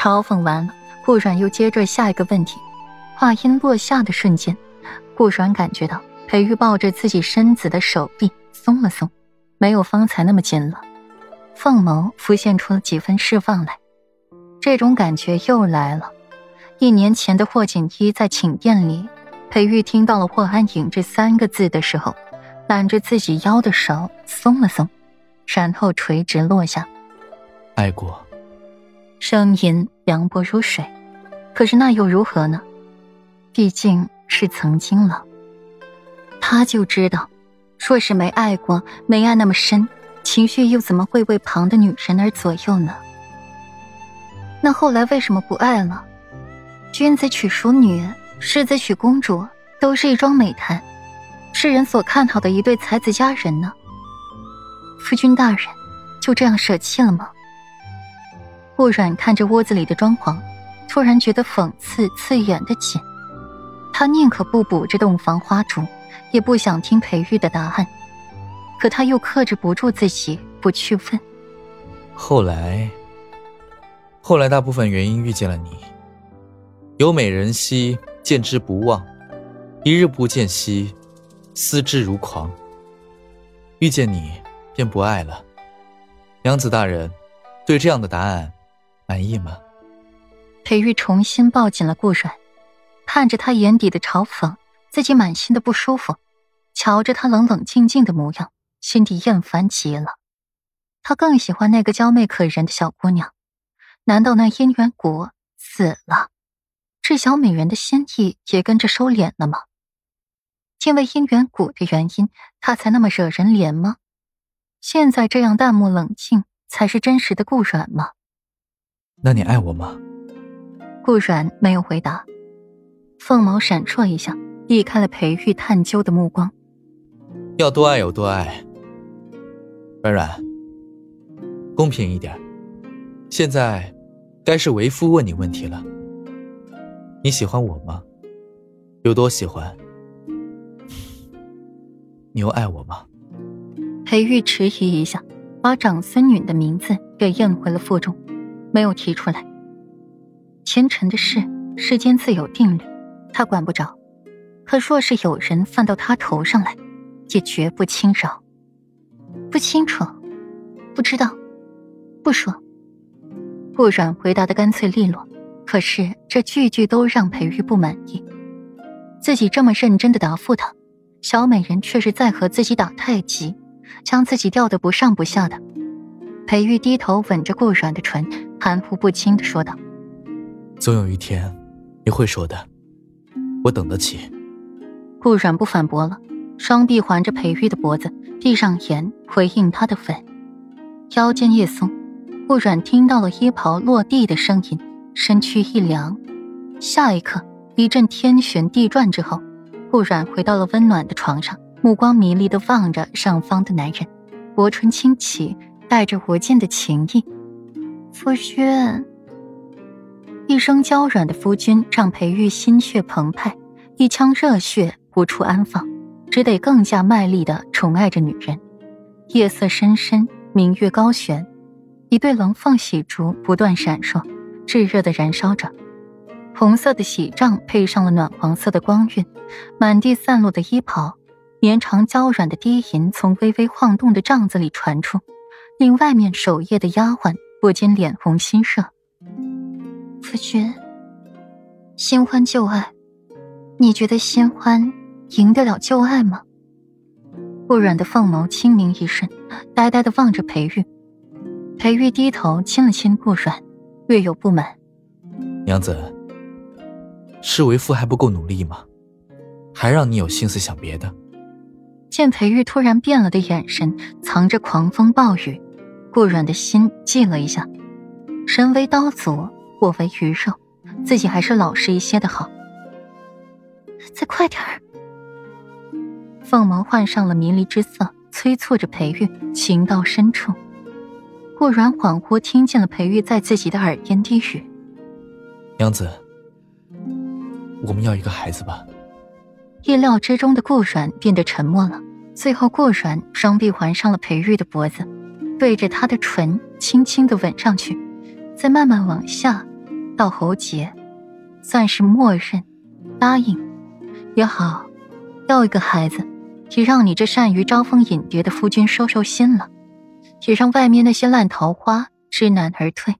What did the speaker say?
嘲讽完了，顾阮又接着下一个问题。话音落下的瞬间，顾阮感觉到裴玉抱着自己身子的手臂松了松，没有方才那么紧了。凤眸浮现出了几分释放来，这种感觉又来了。一年前的霍锦衣在寝殿里，裴玉听到了霍安影这三个字的时候，揽着自己腰的手松了松，然后垂直落下。爱过，声音凉薄如水，可是那又如何呢？毕竟是曾经了。他就知道，若是没爱过，没爱那么深，情绪又怎么会为旁的女人而左右呢？那后来为什么不爱了？君子娶淑女，世子娶公主，都是一桩美谈，世人所看好的一对才子佳人呢。夫君大人，就这样舍弃了吗？顾阮看着屋子里的装潢，突然觉得讽刺刺眼的紧。他宁可不补这洞房花烛，也不想听裴玉的答案，可他又克制不住自己不去问。后来，后来大部分原因遇见了你。有美人兮，见之不忘；一日不见兮，思之如狂。遇见你，便不爱了。娘子大人，对这样的答案满意吗？裴玉重新抱紧了顾阮，看着他眼底的嘲讽，自己满心的不舒服；瞧着他冷冷静静的模样，心底厌烦极了。他更喜欢那个娇媚可人的小姑娘。难道那姻缘谷死了？这小美人的心意也跟着收敛了吗？因为姻缘谷的原因，他才那么惹人怜吗？现在这样淡漠冷静，才是真实的顾阮吗？那你爱我吗？顾阮没有回答，凤眸闪烁一下，避开了裴玉探究的目光。要多爱有多爱，软软，公平一点。现在，该是为夫问你问题了。你喜欢我吗？有多喜欢？你又爱我吗？裴玉迟疑一下，把长孙女的名字给咽回了腹中，没有提出来。前尘的事，世间自有定律，他管不着。可若是有人犯到他头上来，也绝不轻饶。不清楚，不知道，不说。顾阮回答的干脆利落。可是这句句都让裴玉不满意，自己这么认真的答复他，小美人却是在和自己打太极，将自己吊得不上不下的。裴玉低头吻着顾阮的唇，含糊不清的说道：“总有一天，你会说的，我等得起。”顾阮不反驳了，双臂环着裴玉的脖子，闭上眼回应他的吻，腰间一松，顾阮听到了衣袍落地的声音。身躯一凉，下一刻一阵天旋地转之后，顾阮回到了温暖的床上，目光迷离的望着上方的男人，薄唇轻启，带着无尽的情意。夫君，一声娇软的夫君，让裴玉心血澎湃，一腔热血无处安放，只得更加卖力的宠爱着女人。夜色深深，明月高悬，一对龙凤喜烛不断闪烁。炙热的燃烧着，红色的喜帐配上了暖黄色的光晕，满地散落的衣袍，绵长娇软的低吟从微微晃动的帐子里传出，令外面守夜的丫鬟不禁脸红心热。夫君，新欢旧爱，你觉得新欢赢得了旧爱吗？顾软的凤眸清明一瞬，呆呆的望着裴玉。裴玉低头亲了亲顾软。略有不满，娘子，是为夫还不够努力吗？还让你有心思想别的？见裴玉突然变了的眼神，藏着狂风暴雨，顾软的心悸了一下。人为刀俎，我为鱼肉，自己还是老实一些的好。再快点儿！凤眸换上了迷离之色，催促着裴玉，情到深处。顾软恍惚听见了裴玉在自己的耳边低语：“娘子，我们要一个孩子吧。”意料之中的顾软变得沉默了。最后，顾软双臂环上了裴玉的脖子，对着他的唇轻轻的吻上去，再慢慢往下，到喉结，算是默认答应也好，要一个孩子，也让你这善于招蜂引蝶的夫君收收心了，也让外面那些烂桃花知难而退。